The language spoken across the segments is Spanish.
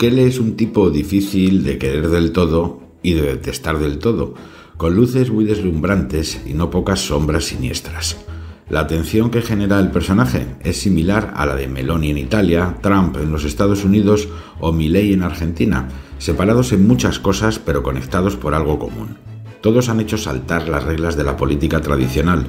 Bukele es un tipo difícil de querer del todo y de detestar del todo, con luces muy deslumbrantes y no pocas sombras siniestras. La atención que genera el personaje es similar a la de Meloni en Italia, Trump en los Estados Unidos o Milley en Argentina, separados en muchas cosas pero conectados por algo común. Todos han hecho saltar las reglas de la política tradicional,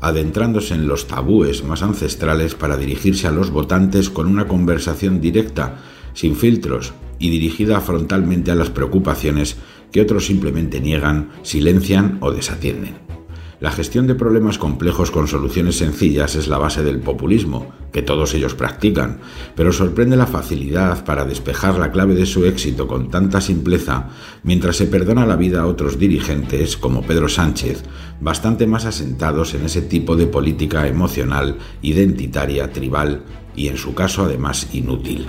adentrándose en los tabúes más ancestrales para dirigirse a los votantes con una conversación directa, sin filtros y dirigida frontalmente a las preocupaciones que otros simplemente niegan, silencian o desatienden. La gestión de problemas complejos con soluciones sencillas es la base del populismo, que todos ellos practican, pero sorprende la facilidad para despejar la clave de su éxito con tanta simpleza, mientras se perdona la vida a otros dirigentes, como Pedro Sánchez, bastante más asentados en ese tipo de política emocional, identitaria, tribal y en su caso además inútil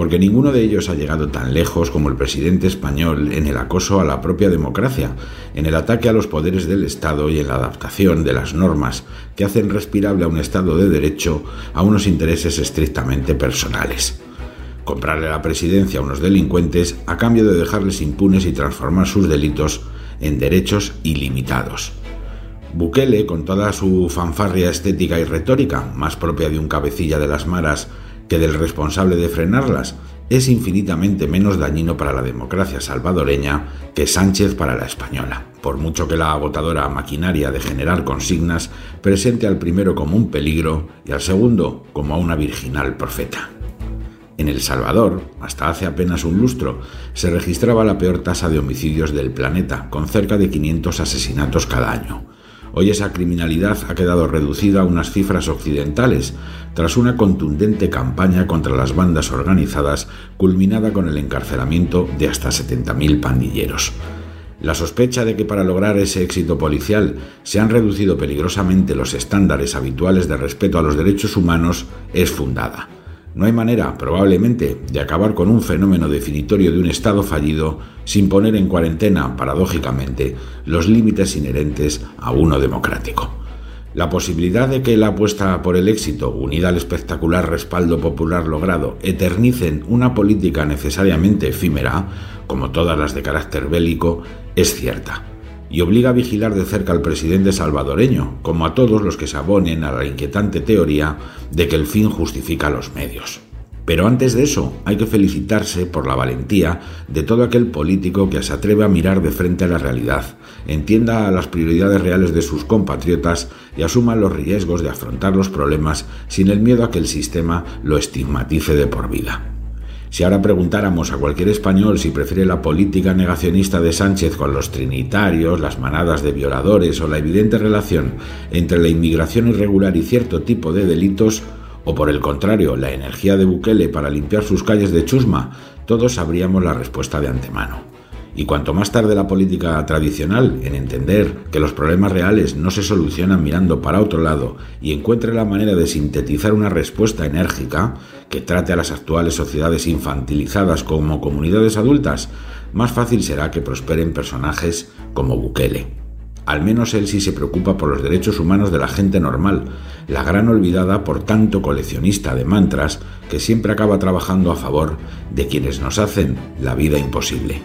porque ninguno de ellos ha llegado tan lejos como el presidente español en el acoso a la propia democracia, en el ataque a los poderes del Estado y en la adaptación de las normas que hacen respirable a un Estado de Derecho a unos intereses estrictamente personales. Comprarle la presidencia a unos delincuentes a cambio de dejarles impunes y transformar sus delitos en derechos ilimitados. Bukele, con toda su fanfarria estética y retórica, más propia de un cabecilla de las maras que del responsable de frenarlas es infinitamente menos dañino para la democracia salvadoreña que Sánchez para la española, por mucho que la agotadora maquinaria de generar consignas presente al primero como un peligro y al segundo como a una virginal profeta. En El Salvador, hasta hace apenas un lustro, se registraba la peor tasa de homicidios del planeta, con cerca de 500 asesinatos cada año. Hoy esa criminalidad ha quedado reducida a unas cifras occidentales, tras una contundente campaña contra las bandas organizadas culminada con el encarcelamiento de hasta 70.000 pandilleros. La sospecha de que para lograr ese éxito policial se han reducido peligrosamente los estándares habituales de respeto a los derechos humanos es fundada. No hay manera, probablemente, de acabar con un fenómeno definitorio de un Estado fallido sin poner en cuarentena, paradójicamente, los límites inherentes a uno democrático. La posibilidad de que la apuesta por el éxito, unida al espectacular respaldo popular logrado, eternicen una política necesariamente efímera, como todas las de carácter bélico, es cierta y obliga a vigilar de cerca al presidente salvadoreño, como a todos los que se abonen a la inquietante teoría de que el fin justifica los medios. Pero antes de eso, hay que felicitarse por la valentía de todo aquel político que se atreve a mirar de frente a la realidad, entienda las prioridades reales de sus compatriotas y asuma los riesgos de afrontar los problemas sin el miedo a que el sistema lo estigmatice de por vida. Si ahora preguntáramos a cualquier español si prefiere la política negacionista de Sánchez con los trinitarios, las manadas de violadores o la evidente relación entre la inmigración irregular y cierto tipo de delitos, o por el contrario, la energía de Bukele para limpiar sus calles de chusma, todos sabríamos la respuesta de antemano. Y cuanto más tarde la política tradicional en entender que los problemas reales no se solucionan mirando para otro lado y encuentre la manera de sintetizar una respuesta enérgica que trate a las actuales sociedades infantilizadas como comunidades adultas, más fácil será que prosperen personajes como Bukele. Al menos él sí se preocupa por los derechos humanos de la gente normal, la gran olvidada por tanto coleccionista de mantras que siempre acaba trabajando a favor de quienes nos hacen la vida imposible.